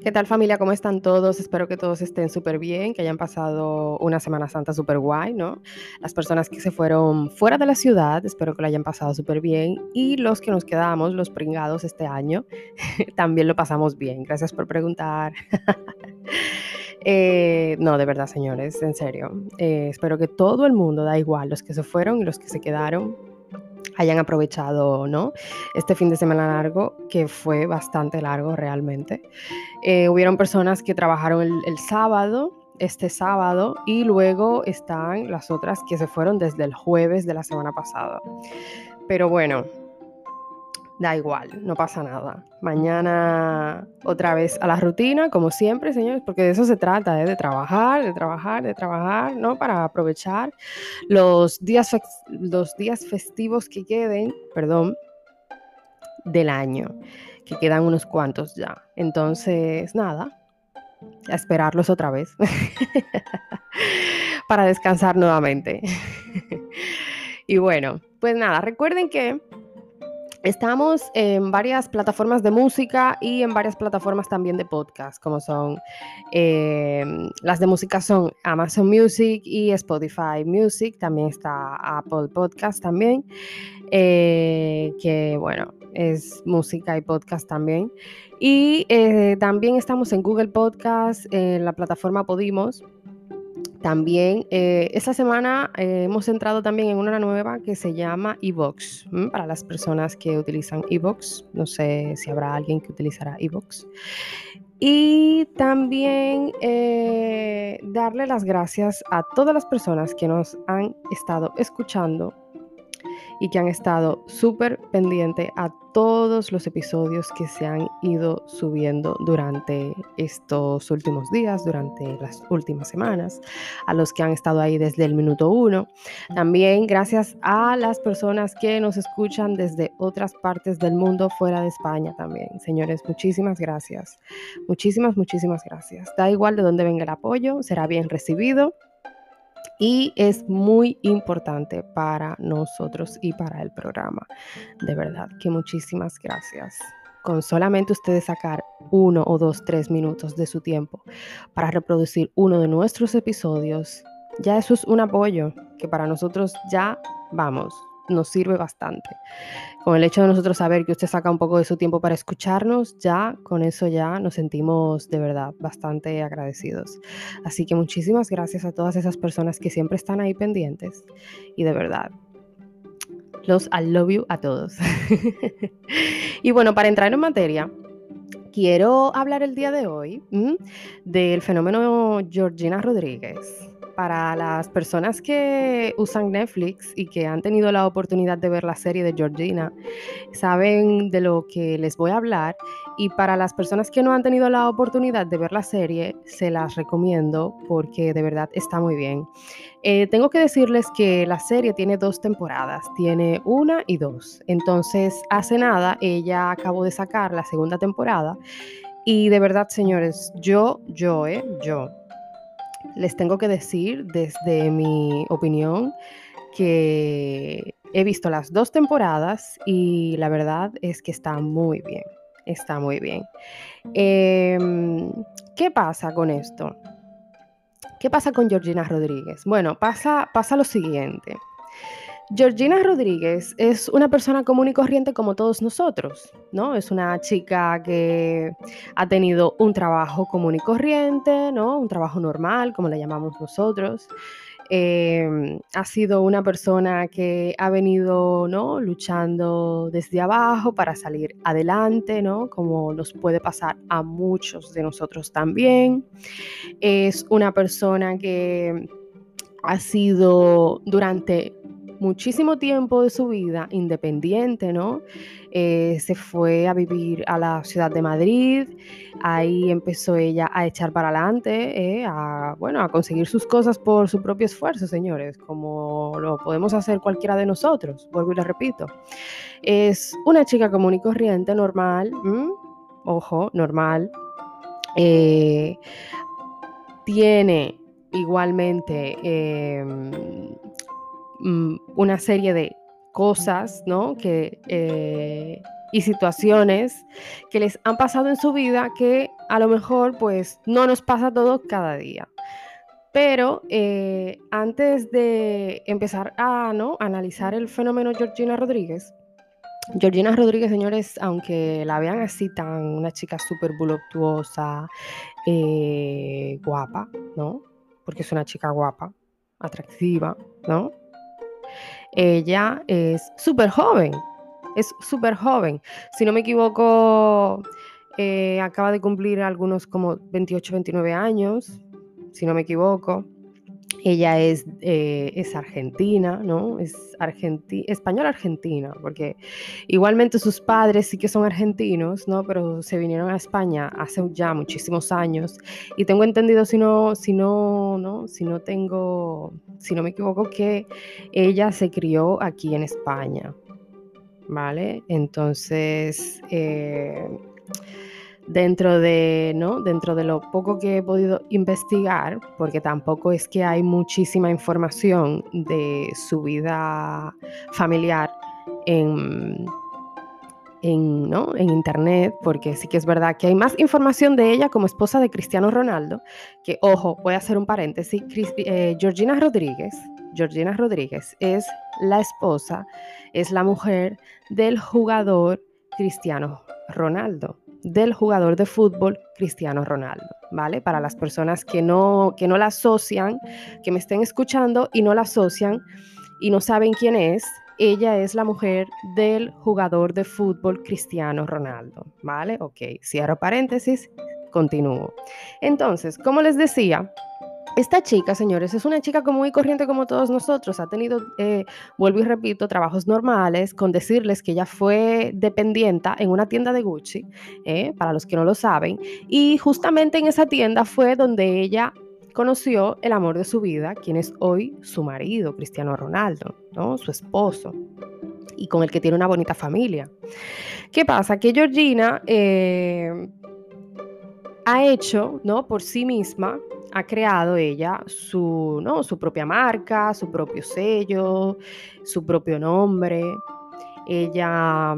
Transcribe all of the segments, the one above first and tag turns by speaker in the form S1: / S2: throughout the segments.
S1: ¿Qué tal familia? ¿Cómo están todos? Espero que todos estén súper bien, que hayan pasado una Semana Santa súper guay, ¿no? Las personas que se fueron fuera de la ciudad, espero que lo hayan pasado súper bien. Y los que nos quedamos, los pringados este año, también lo pasamos bien. Gracias por preguntar. Eh, no, de verdad, señores, en serio. Eh, espero que todo el mundo, da igual, los que se fueron y los que se quedaron, hayan aprovechado ¿no? este fin de semana largo, que fue bastante largo realmente. Eh, hubieron personas que trabajaron el, el, sábado, este sábado, y luego están las otras que se fueron desde el jueves de la semana pasada. Pero bueno, Da igual, no pasa nada. Mañana otra vez a la rutina, como siempre, señores, porque de eso se trata, ¿eh? de trabajar, de trabajar, de trabajar, ¿no? Para aprovechar los días, los días festivos que queden, perdón, del año, que quedan unos cuantos ya. Entonces, nada, a esperarlos otra vez para descansar nuevamente. y bueno, pues nada, recuerden que Estamos en varias plataformas de música y en varias plataformas también de podcast, como son eh, las de música son Amazon Music y Spotify Music, también está Apple Podcast también, eh, que bueno, es música y podcast también. Y eh, también estamos en Google Podcast, en la plataforma Podimos, también eh, esta semana eh, hemos entrado también en una nueva que se llama Evox, para las personas que utilizan Evox. No sé si habrá alguien que utilizará Evox. Y también eh, darle las gracias a todas las personas que nos han estado escuchando y que han estado súper pendiente a todos los episodios que se han ido subiendo durante estos últimos días, durante las últimas semanas, a los que han estado ahí desde el minuto uno. También gracias a las personas que nos escuchan desde otras partes del mundo fuera de España también. Señores, muchísimas gracias. Muchísimas, muchísimas gracias. Da igual de dónde venga el apoyo, será bien recibido y es muy importante para nosotros y para el programa. De verdad que muchísimas gracias. Con solamente ustedes sacar uno o dos, tres minutos de su tiempo para reproducir uno de nuestros episodios, ya eso es un apoyo que para nosotros ya vamos, nos sirve bastante. Con el hecho de nosotros saber que usted saca un poco de su tiempo para escucharnos, ya con eso ya nos sentimos de verdad bastante agradecidos. Así que muchísimas gracias a todas esas personas que siempre están ahí pendientes y de verdad. Los I love you a todos. y bueno, para entrar en materia, quiero hablar el día de hoy del fenómeno Georgina Rodríguez para las personas que usan Netflix y que han tenido la oportunidad de ver la serie de Georgina, saben de lo que les voy a hablar. Y para las personas que no han tenido la oportunidad de ver la serie, se las recomiendo porque de verdad está muy bien. Eh, tengo que decirles que la serie tiene dos temporadas, tiene una y dos. Entonces, hace nada, ella acabó de sacar la segunda temporada. Y de verdad, señores, yo, yo, eh, yo les tengo que decir desde mi opinión que he visto las dos temporadas y la verdad es que está muy bien, está muy bien. Em, ¿Qué pasa con esto? ¿Qué pasa con Georgina Rodríguez? Bueno, pasa, pasa lo siguiente. Georgina Rodríguez es una persona común y corriente como todos nosotros, ¿no? Es una chica que ha tenido un trabajo común y corriente, ¿no? Un trabajo normal, como le llamamos nosotros. Em, ha sido una persona que ha venido, ¿no? Luchando desde abajo para salir adelante, ¿no? Como nos puede pasar a muchos de nosotros también. Es una persona que ha sido durante muchísimo tiempo de su vida independiente, ¿no? Eh, se fue a vivir a la ciudad de Madrid, ahí empezó ella a echar para adelante, eh, a, bueno, a conseguir sus cosas por su propio esfuerzo, señores, como lo podemos hacer cualquiera de nosotros, vuelvo y le repito. Es una chica común y corriente, normal, ojo, normal. Eh, tiene igualmente Mm, una serie de cosas, ¿no? Que, eh, y situaciones que les han pasado en su vida que a lo mejor pues no nos pasa todo cada día. Pero eh, antes de empezar a ¿no? analizar el fenómeno Georgina Rodríguez, Georgina Rodríguez, señores, aunque la vean así tan una chica súper voluptuosa, eh, guapa, ¿no? Porque es una chica guapa, atractiva, ¿no? Ella es súper joven, es súper joven. Si no me equivoco, eh, acaba de cumplir algunos como 28, 29 años, si no me equivoco. Ella es, eh, es argentina, ¿no? Es española argentina, porque igualmente sus padres sí que son argentinos, ¿no? Pero se vinieron a España hace ya muchísimos años y tengo entendido, si no, si no, ¿no? Si no tengo, si no me equivoco, que ella se crió aquí en España, ¿vale? Entonces, eh, dentro de, ¿no? dentro de lo poco que he podido investigar, porque tampoco es que hay muchísima información de su vida familiar en, en, ¿no? en internet, porque sí que es verdad que hay más información de ella como esposa de Cristiano Ronaldo, que ojo, voy a hacer un paréntesis, eh, Georgina Rodríguez, Georgina Rodríguez es la esposa, es la mujer del jugador Cristiano Ronaldo del jugador de fútbol Cristiano Ronaldo, ¿vale? Para las personas que no, que no la asocian, que me estén escuchando y no la asocian y no saben quién es, ella es la mujer del jugador de fútbol Cristiano Ronaldo, ¿vale? Ok, cierro paréntesis, continúo. Entonces, como les decía, esta chica, señores, es una chica como muy corriente como todos nosotros. Ha tenido, eh, vuelvo y repito, trabajos normales, con decirles que ella fue dependienta en una tienda de Gucci, eh, para los que no lo saben. Y justamente en esa tienda fue donde ella conoció el amor de su vida, quien es hoy su marido, Cristiano Ronaldo, ¿no? su esposo, y con el que tiene una bonita familia. ¿Qué pasa? Que Georgina eh, ha hecho, ¿no? Por sí misma, ha creado ella su, ¿no? su propia marca, su propio sello, su propio nombre. Ella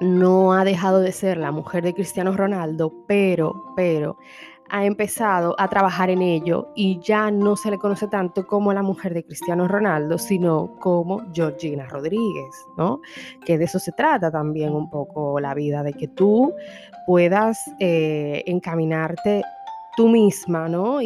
S1: no ha dejado de ser la mujer de Cristiano Ronaldo, pero, pero ha empezado a trabajar en ello y ya no se le conoce tanto como la mujer de Cristiano Ronaldo, sino como Georgina Rodríguez, ¿no? Que de eso se trata también un poco la vida, de que tú puedas eh, encaminarte tú misma, ¿no?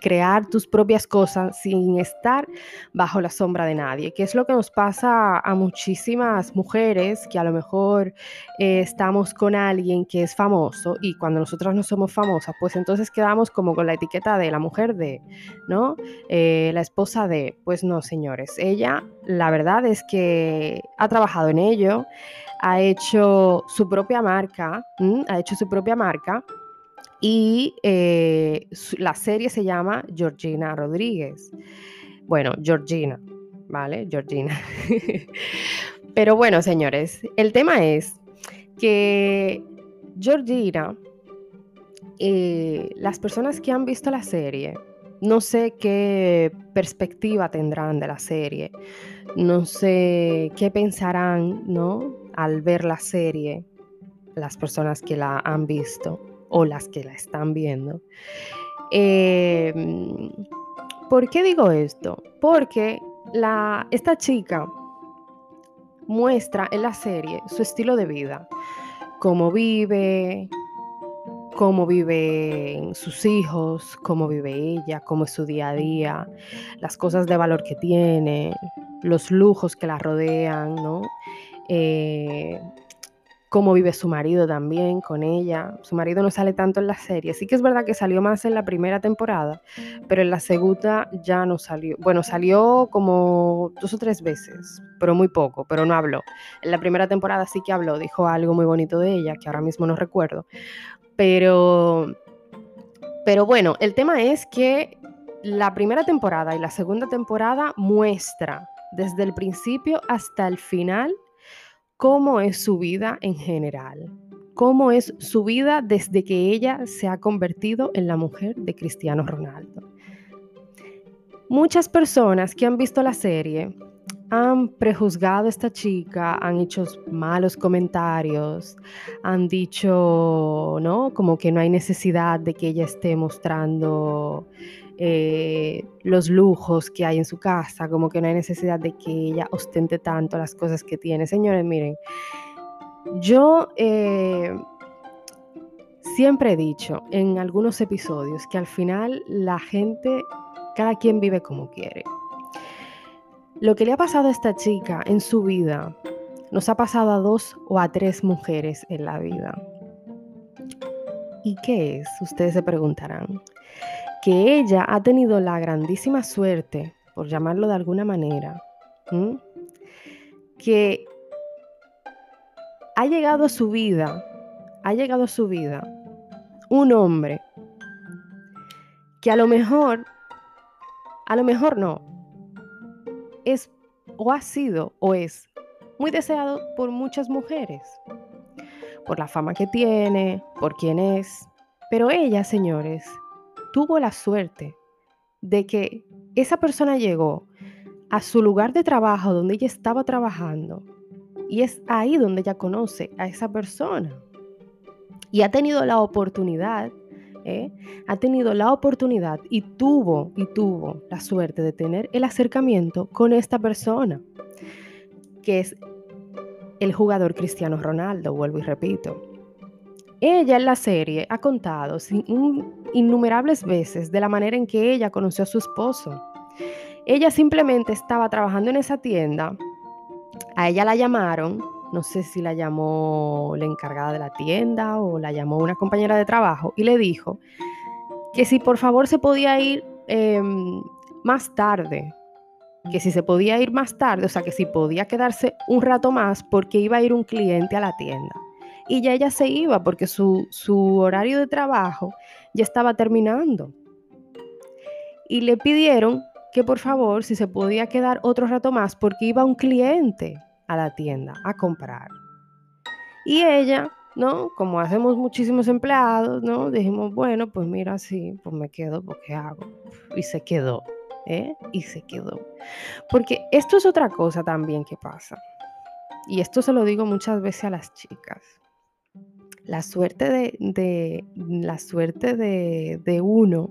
S1: Crear tus propias cosas sin estar bajo la sombra de nadie, que es lo que nos pasa a muchísimas mujeres que a lo mejor eh, estamos con alguien que es famoso y cuando nosotras no somos famosas, pues entonces quedamos como con la etiqueta de la mujer de, ¿no? Eh, la esposa de, pues no, señores, ella la verdad es que ha trabajado en ello, ha hecho su propia marca, ha hecho su propia marca y eh, la serie se llama Georgina Rodríguez. Bueno, Georgina, ¿vale? Georgina. Pero bueno, señores, el tema es que Georgina, eh, las personas que han visto la serie, no sé qué perspectiva tendrán de la serie, no sé qué pensarán, ¿no? Al ver la serie, las personas que la han visto o las que la están viendo. Em, ¿Por qué digo esto? Porque la, esta chica muestra en la serie su estilo de vida, cómo vive, cómo viven sus hijos, cómo vive ella, cómo es su día a día, las cosas de valor que tiene, los lujos que la rodean, ¿no? Eh, cómo vive su marido también con ella. Su marido no sale tanto en la serie. Sí que es verdad que salió más en la primera temporada, pero en la segunda ya no salió. Bueno, salió como dos o tres veces, pero muy poco, pero no habló. En la primera temporada sí que habló, dijo algo muy bonito de ella, que ahora mismo no recuerdo. Pero, pero bueno, el tema es que la primera temporada y la segunda temporada muestra desde el principio hasta el final cómo es su vida en general, cómo es su vida desde que ella se ha convertido en la mujer de Cristiano Ronaldo. Muchas personas que han visto la serie han prejuzgado a esta chica, han hecho malos comentarios, han dicho, ¿no? Como que no hay necesidad de que ella esté mostrando eh, los lujos que hay en su casa, como que no hay necesidad de que ella ostente tanto las cosas que tiene. Señores, miren, yo eh, siempre he dicho en algunos episodios que al final la gente, cada quien vive como quiere. Lo que le ha pasado a esta chica en su vida, nos ha pasado a dos o a tres mujeres en la vida. ¿Y qué es? Ustedes se preguntarán. Que ella ha tenido la grandísima suerte, por llamarlo de alguna manera, que ha llegado a su vida, ha llegado a su vida un hombre que a lo mejor, a lo mejor no, es o ha sido o es muy deseado por muchas mujeres, por la fama que tiene, por quién es, pero ella, señores, tuvo la suerte de que esa persona llegó a su lugar de trabajo donde ella estaba trabajando y es ahí donde ella conoce a esa persona. Y ha tenido la oportunidad, ¿eh? ha tenido la oportunidad y tuvo, y tuvo la suerte de tener el acercamiento con esta persona, que es el jugador Cristiano Ronaldo, vuelvo y repito. Ella en la serie ha contado innumerables veces de la manera en que ella conoció a su esposo. Ella simplemente estaba trabajando en esa tienda a ella la llamaron, no sé si la llamó la encargada de la tienda o la llamó una compañera de trabajo y le dijo que si por favor se podía ir em, más tarde, que si se podía ir más tarde, o sea, que si podía quedarse un rato más porque iba a ir un cliente a la tienda. Y ya ella se iba porque su, su horario de trabajo ya estaba terminando. Y le pidieron que por favor, si se podía quedar otro rato más, porque iba un cliente a la tienda a comprar. Y ella, ¿no? Como hacemos muchísimos empleados, ¿no? Dijimos, bueno, pues mira, sí, pues me quedo, pues ¿qué hago? Y se quedó, ¿eh? Y se quedó. Porque esto es otra cosa también que pasa. Y esto se lo digo muchas veces a las chicas. La suerte de, de la suerte de, de uno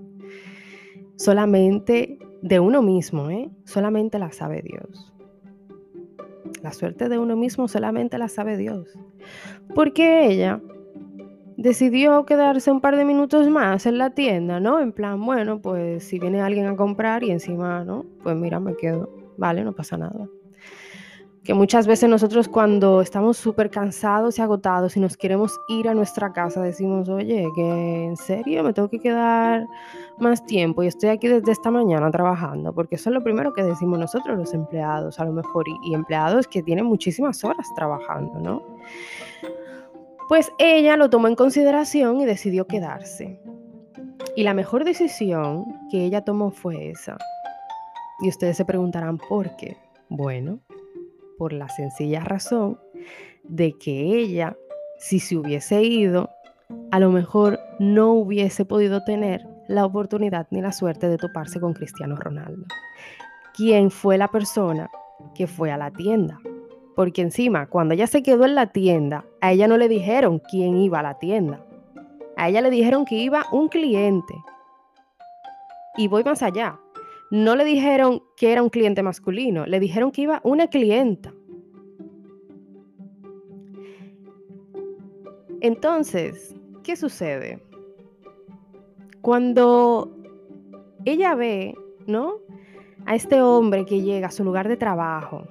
S1: solamente de uno mismo, ¿eh? solamente la sabe Dios. La suerte de uno mismo solamente la sabe Dios. Porque ella decidió quedarse un par de minutos más en la tienda, ¿no? En plan, bueno, pues si viene alguien a comprar y encima, ¿no? Pues mira, me quedo. Vale, no pasa nada que muchas veces nosotros cuando estamos súper cansados y agotados y nos queremos ir a nuestra casa, decimos, oye, que en serio me tengo que quedar más tiempo y estoy aquí desde esta mañana trabajando, porque eso es lo primero que decimos nosotros los empleados, a lo mejor, y, y empleados que tienen muchísimas horas trabajando, ¿no? Pues ella lo tomó en consideración y decidió quedarse. Y la mejor decisión que ella tomó fue esa. Y ustedes se preguntarán por qué. Bueno, por la sencilla razón de que ella, si se hubiese ido, a lo mejor no hubiese podido tener la oportunidad ni la suerte de toparse con Cristiano Ronaldo, quien fue la persona que fue a la tienda. Porque encima, cuando ella se quedó en la tienda, a ella no le dijeron quién iba a la tienda. A ella le dijeron que iba un cliente. Y voy más allá no le dijeron que era un cliente masculino, le dijeron que iba una clienta. Entonces, ¿qué sucede? Cuando ella ve, ¿no? A este hombre que llega a su lugar de trabajo,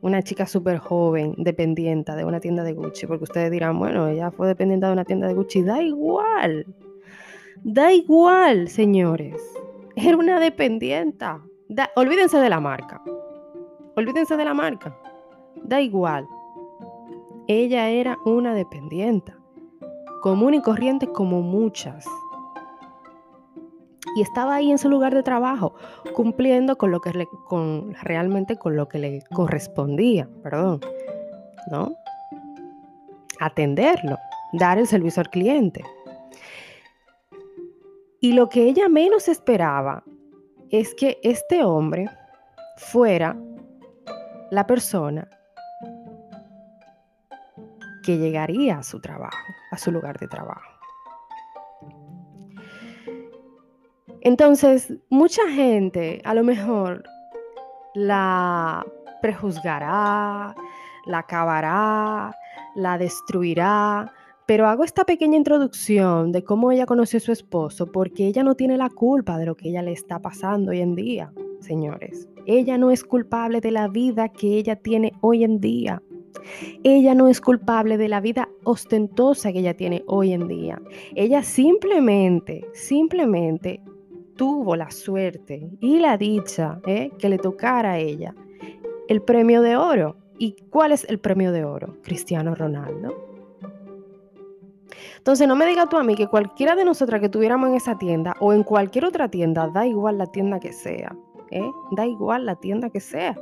S1: una chica súper joven, dependiente de una tienda de Gucci, porque ustedes dirán, bueno, ella fue dependiente de una tienda de Gucci, da igual, da igual, señores. Era una dependienta. olvídense de la marca. Olvídense de la marca. Da igual. Ella era una dependienta. Común y corriente como muchas. Y estaba ahí en su lugar de trabajo, cumpliendo con lo que le, con, realmente con lo que le correspondía, perdón, ¿no? Atenderlo, dar el servicio al cliente. Y lo que ella menos esperaba es que este hombre fuera la persona que llegaría a su trabajo, a su lugar de trabajo. Entonces, mucha gente a lo mejor la prejuzgará, la acabará, la destruirá, pero hago esta pequeña introducción de cómo ella conoció a su esposo porque ella no tiene la culpa de lo que ella le está pasando hoy en día, señores. Ella no es culpable de la vida que ella tiene hoy en día. Ella no es culpable de la vida ostentosa que ella tiene hoy en día. Ella simplemente, simplemente tuvo la suerte y la dicha ¿eh? que le tocara a ella el premio de oro. ¿Y cuál es el premio de oro? Cristiano Ronaldo. Entonces no me digas tú a mí que cualquiera de nosotras que estuviéramos en esa tienda o en cualquier otra tienda, da igual la tienda que sea, ¿eh? da igual la tienda que sea.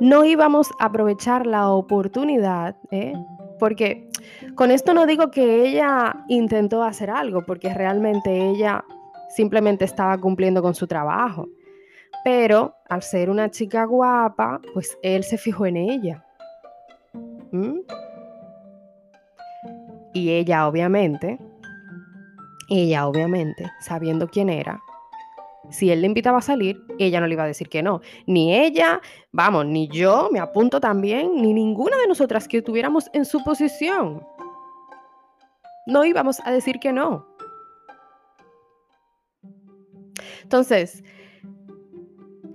S1: No íbamos a aprovechar la oportunidad, ¿eh? porque con esto no digo que ella intentó hacer algo, porque realmente ella simplemente estaba cumpliendo con su trabajo. Pero al ser una chica guapa, pues él se fijó en ella. ¿Mm? Y ella obviamente, ella obviamente, sabiendo quién era, si él le invitaba a salir, ella no le iba a decir que no. Ni ella, vamos, ni yo, me apunto también, ni ninguna de nosotras que estuviéramos en su posición. No íbamos a decir que no. Entonces,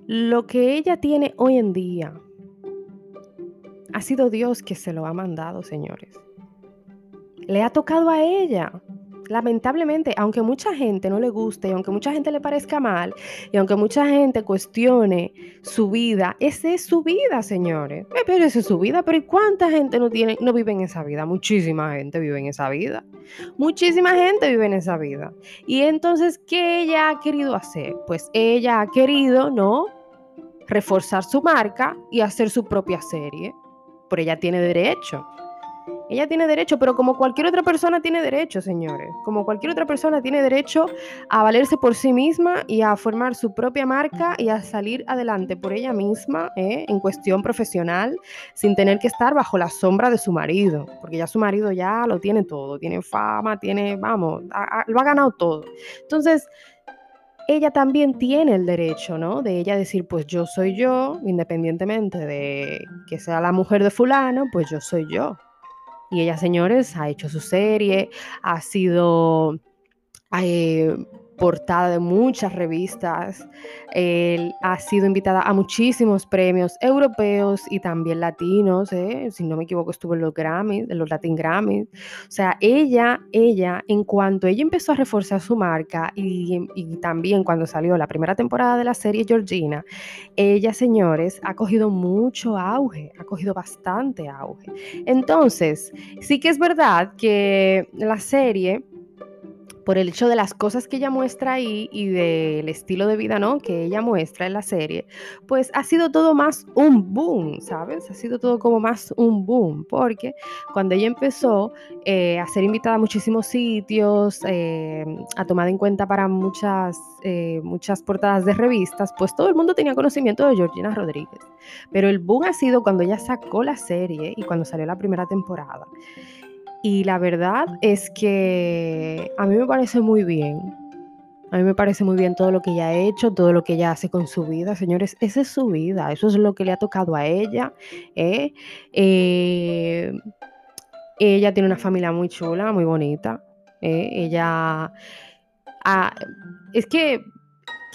S1: lo que ella tiene hoy en día ha sido Dios que se lo ha mandado, señores. Le ha tocado a ella lamentablemente, aunque mucha gente no le guste, y aunque mucha gente le parezca mal, y aunque mucha gente cuestione su vida, esa es su vida, señores. Eh, pero esa es su vida, pero ¿y cuánta gente no, tiene, no vive en esa vida? Muchísima gente vive en esa vida. Muchísima gente vive en esa vida. Y entonces, ¿qué ella ha querido hacer? Pues ella ha querido, ¿no? Reforzar su marca y hacer su propia serie. Pero ella tiene derecho. Ella tiene derecho, pero como cualquier otra persona tiene derecho, señores. Como cualquier otra persona tiene derecho a valerse por sí misma y a formar su propia marca y a salir adelante por ella misma ¿eh? en cuestión profesional sin tener que estar bajo la sombra de su marido. Porque ya su marido ya lo tiene todo. Tiene fama, tiene, vamos, lo ha ganado todo. Entonces, ella también tiene el derecho, ¿no? De ella decir, pues yo soy yo, independientemente de que sea la mujer de fulano, pues yo soy yo. Y ella, señores, ha hecho su serie, ha sido eh, portada de muchas revistas, ha sido invitada a muchísimos premios europeos y también latinos, ¿eh? si no me equivoco estuvo en los Grammys, en los Latin Grammys. O sea, ella, ella, en cuanto ella empezó a reforzar su marca y también cuando salió la primera temporada de la serie Georgina, ella, señores, ha cogido mucho auge, ha cogido bastante auge. Entonces, sí que es verdad que la serie por el hecho de las cosas que ella muestra ahí y del estilo de vida, ¿no? Que ella muestra en la serie, pues ha sido todo más un boom, ¿sabes? Ha sido todo como más un boom, porque cuando ella empezó eh, a ser invitada a muchísimos sitios, eh, a tomar en cuenta para muchas, eh, muchas portadas de revistas, pues todo el mundo tenía conocimiento de Georgina Rodríguez. Pero el boom ha sido cuando ella sacó la serie y cuando salió la primera temporada. Y la verdad es que a mí me parece muy bien. A mí me parece muy bien todo lo que ella ha hecho, todo lo que ella hace con su vida. Señores, esa es su vida, eso es lo que le ha tocado a ella. ¿eh? Eh, ella tiene una familia muy chula, muy bonita. ¿eh? Ella... Ah, es que,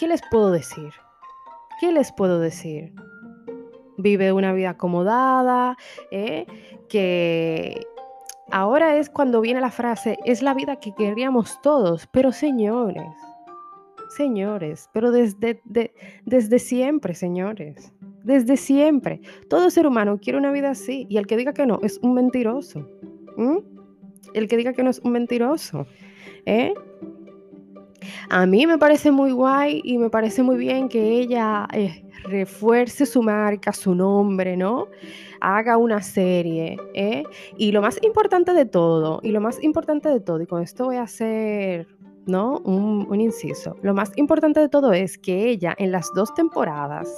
S1: ¿qué les puedo decir? ¿Qué les puedo decir? Vive una vida acomodada, que Ahora es cuando viene la frase, es la vida que queríamos todos, pero señores, señores, pero desde, desde siempre, señores, desde siempre, todo ser humano quiere una vida así y el que diga que no es un mentiroso. El que diga que no es un mentiroso. ¿eh? A mí me parece muy guay y me parece muy bien que ella eh, refuerce su marca, su nombre, ¿no? Haga una serie. ¿eh? Y lo más importante de todo, y lo más importante de todo, y con esto voy a hacer ¿no? Un, un, inciso. Lo más importante de todo es que ella en las dos temporadas,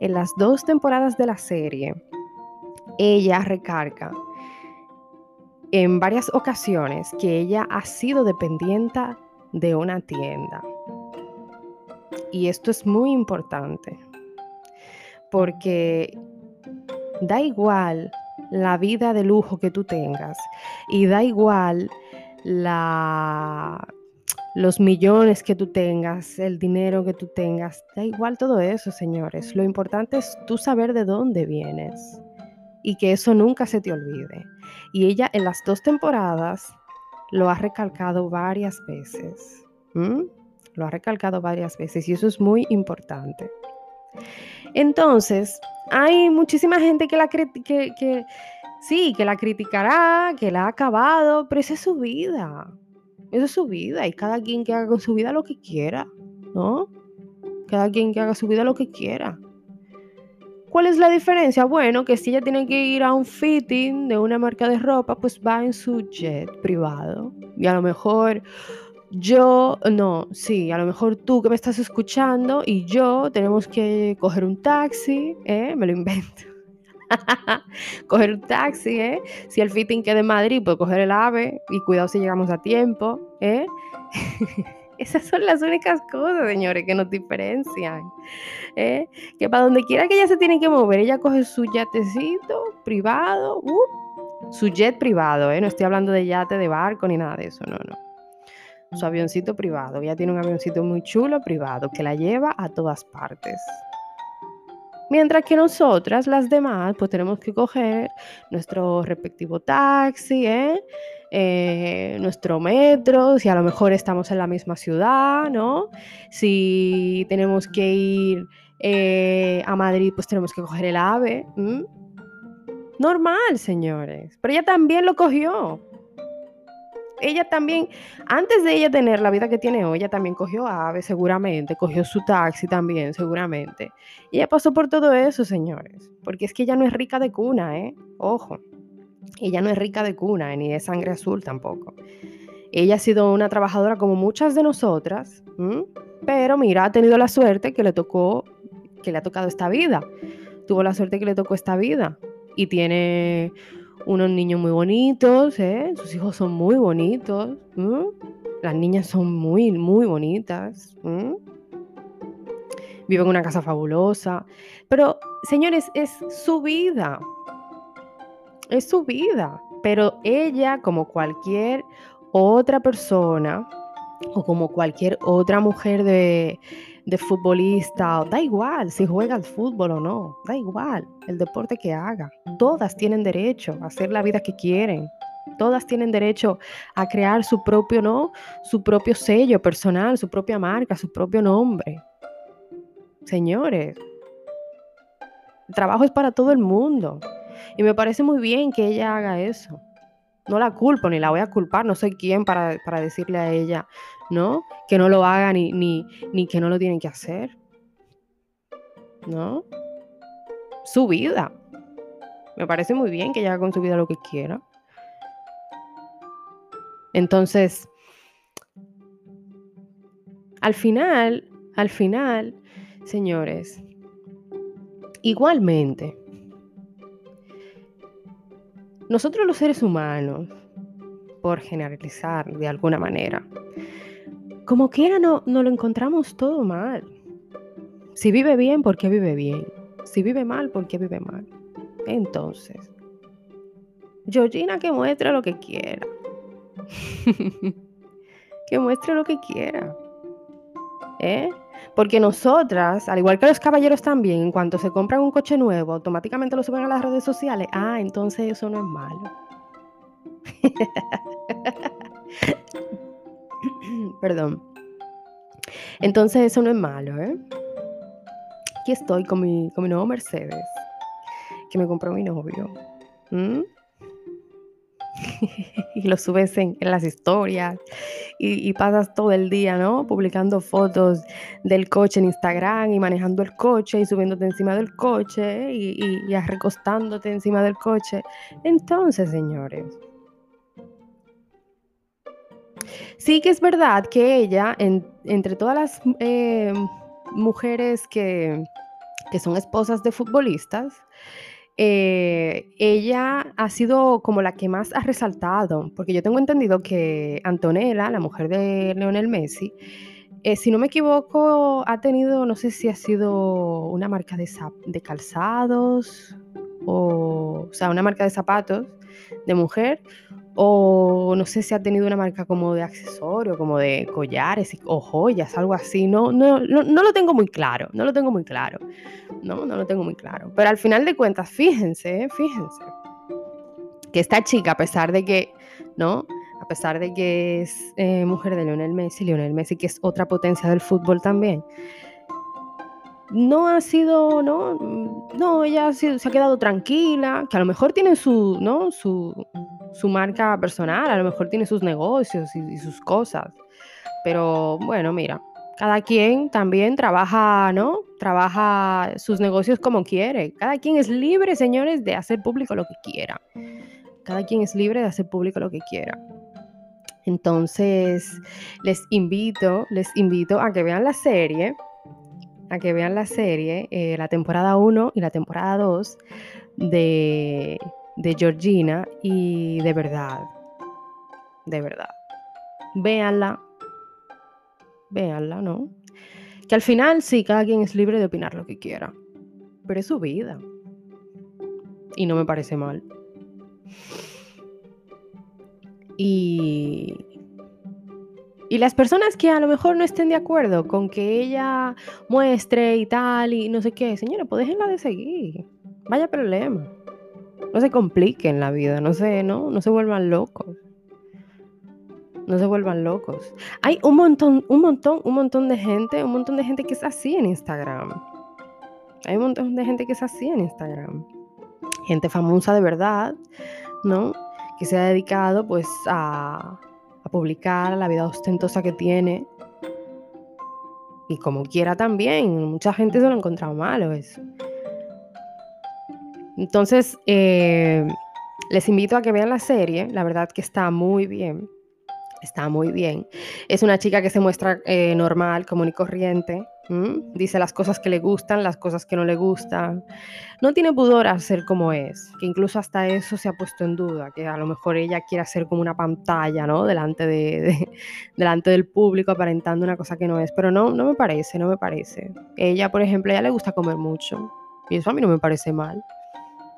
S1: en las dos temporadas de la serie, ella recarga en varias ocasiones que ella ha sido dependiente de una tienda. Y esto es muy importante porque da igual la vida de lujo que tú tengas y da igual los millones que tú tengas, el dinero que tú tengas, da igual todo eso, señores. Lo importante es tú saber de dónde vienes y que eso nunca se te olvide. Y ella en las dos temporadas lo ha recalcado varias veces. Lo ha recalcado varias veces y eso es muy importante. Entonces, hay muchísima gente que la que, que sí, que la criticará, que la ha acabado, pero esa es su vida. Esa es su vida y cada quien que haga con su vida lo que quiera, ¿no? Cada quien que haga su vida lo que quiera. ¿Cuál es la diferencia? Bueno, que si ella tiene que ir a un fitting de una marca de ropa, pues va en su jet privado. Y a lo mejor yo, no, sí, a lo mejor tú que me estás escuchando y yo tenemos que coger un taxi, ¿eh? Me lo invento. coger un taxi, ¿eh? Si el fitting queda en Madrid, pues coger el AVE y cuidado si llegamos a tiempo, ¿eh? Esas son las únicas cosas, señores, que nos diferencian. ¿eh? Que para donde quiera que ella se tiene que mover, ella coge su yatecito privado, uh, su jet privado, ¿eh? no estoy hablando de yate de barco ni nada de eso, no, no. Su avioncito privado. Ella tiene un avioncito muy chulo privado que la lleva a todas partes. Mientras que nosotras, las demás, pues tenemos que coger nuestro respectivo taxi, ¿eh? Eh, nuestro metro, si a lo mejor estamos en la misma ciudad, ¿no? Si tenemos que ir eh, a Madrid, pues tenemos que coger el AVE. Normal, señores. Pero ella también lo cogió. Ella también, antes de ella tener la vida que tiene hoy, ella también cogió AVE, seguramente, cogió su taxi también, seguramente. Y ella pasó por todo eso, señores. Porque es que ella no es rica de cuna, ¿eh? Ojo. Ella no es rica de cuna, ni de sangre azul tampoco. Ella ha sido una trabajadora como muchas de nosotras, pero mira, ha tenido la suerte que le tocó, que le ha tocado esta vida. Tuvo la suerte que le tocó esta vida y tiene unos niños muy bonitos, ¿eh? sus hijos son muy bonitos, las niñas son muy, muy bonitas, vive en una casa fabulosa, pero señores, es su vida, es su vida. Pero ella, como cualquier otra persona o como cualquier otra mujer de, de futbolista, da igual si juega al fútbol o no, da igual el deporte que haga. Todas tienen derecho a hacer la vida que quieren. Todas tienen derecho a crear su propio, ¿no? Su propio sello personal, su propia marca, su propio nombre. Señores, el trabajo es para todo el mundo. Y me parece muy bien que ella haga eso. No la culpo ni la voy a culpar, no soy quien para, decirle a ella, ¿no? Que no lo haga ni, ni, ni que no lo tienen que hacer. ¿No? Su vida. Me parece muy bien que ella haga con su vida lo que quiera. Entonces, al final, al final, señores, igualmente, nosotros los seres humanos, por generalizar de alguna manera, como quiera no, no lo encontramos todo mal. Si vive bien, ¿por qué vive bien? Si vive mal, ¿por qué vive mal? Entonces, Georgina que muestre lo que quiera. que muestre lo que quiera. ¿Eh? Porque nosotras, al igual que los caballeros también, en cuanto se compran un coche nuevo, automáticamente lo suben a las redes sociales. Ah, entonces eso no es malo. Perdón. Entonces eso no es malo, ¿eh? Aquí estoy con mi, nuevo Mercedes, que me compró mi novio. Y lo subes en, las historias y, pasas todo el día, ¿no? Publicando fotos del coche en Instagram y manejando el coche y subiéndote encima del coche y, y, recostándote encima del coche. Entonces, señores, Sí que es verdad que ella, entre todas las eh, mujeres que, que son esposas de futbolistas, eh, ella ha sido como la que más ha resaltado, porque yo tengo entendido que Antonella, la mujer de Leonel Messi, eh, si no me equivoco, ha tenido, no sé si ha sido una marca de, de calzados o, o sea, una marca de zapatos de mujer o no sé si ha tenido una marca como de accesorio, como de collares o joyas, algo así. No, no, no, lo tengo muy claro, no lo tengo muy claro. No, no lo tengo muy claro. Pero al final de cuentas, fíjense, fíjense, que esta chica, a pesar de que, ¿no? A pesar de que es eh, mujer de Lionel Messi, Lionel Messi que es otra potencia del fútbol también, no ha sido, ¿no? No, ella se ha quedado tranquila, que a lo mejor tiene su, ¿no? Su, su marca personal, a lo mejor tiene sus negocios y, sus cosas. Pero bueno, mira, cada quien también trabaja, ¿no? Trabaja sus negocios como quiere. Cada quien es libre, señores, de hacer público lo que quiera. Cada quien es libre de hacer público lo que quiera. Entonces, les invito, les invito a que vean la serie, a que vean la serie, eh, la temporada 1 y la temporada 2 de de Georgina y de verdad, de verdad, véanla, véanla, ¿no? Que al final sí, cada quien es libre de opinar lo que quiera, pero es su vida. Y no me parece mal. Y, y las personas que a lo mejor no estén de acuerdo con que ella muestre y tal y no sé qué, señora, pues déjenla de seguir. Vaya problema no se compliquen la vida, no se, ¿no? no se vuelvan locos. No se vuelvan locos. Hay un montón, un montón, un montón de gente, un montón de gente que es así en Instagram. Hay un montón de gente que es así en Instagram. Gente famosa de verdad, ¿no? Que se ha dedicado pues a, a publicar la vida ostentosa que tiene. Y como quiera también. Mucha gente se lo ha encontrado malo eso. Entonces, eh, les invito a que vean la serie, la verdad que está muy bien, está muy bien. Es una chica que se muestra eh, normal, común y corriente, dice las cosas que le gustan, las cosas que no le gustan. No tiene pudor a ser como es, que incluso hasta eso se ha puesto en duda, que a lo mejor ella quiere ser como una pantalla, ¿no? Delante, de, delante del público aparentando una cosa que no es, pero no, no me parece, no me parece. Ella, por ejemplo, a ella le gusta comer mucho y eso a mí no me parece mal.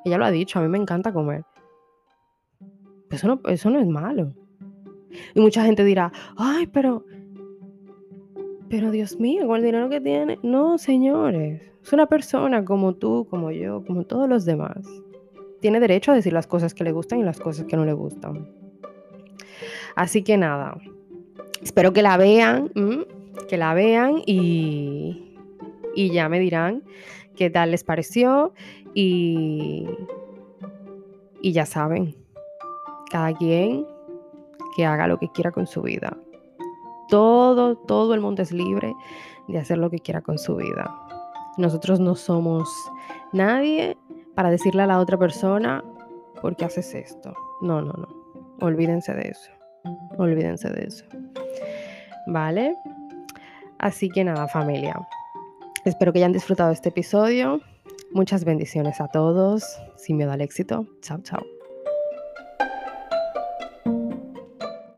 S1: Ella lo ha dicho, a mí me encanta comer. Eso no, eso no es malo. Y mucha gente dirá, ay, pero, pero Dios mío, con el dinero que tiene. No, señores, es una persona como tú, como yo, como todos los demás. Tiene derecho a decir las cosas que le gustan y las cosas que no le gustan. Así que nada, espero que la vean, que la vean y, y ya me dirán qué tal les pareció y, y ya saben, cada quien que haga lo que quiera con su vida. Todo, todo el mundo es libre de hacer lo que quiera con su vida. Nosotros no somos nadie para decirle a la otra persona, ¿por qué haces esto? No, no, no. Olvídense de eso. Olvídense de eso. ¿Vale? Así que nada, familia. Espero que hayan disfrutado este episodio. Muchas bendiciones a todos. Sin miedo al éxito. Chao, chao.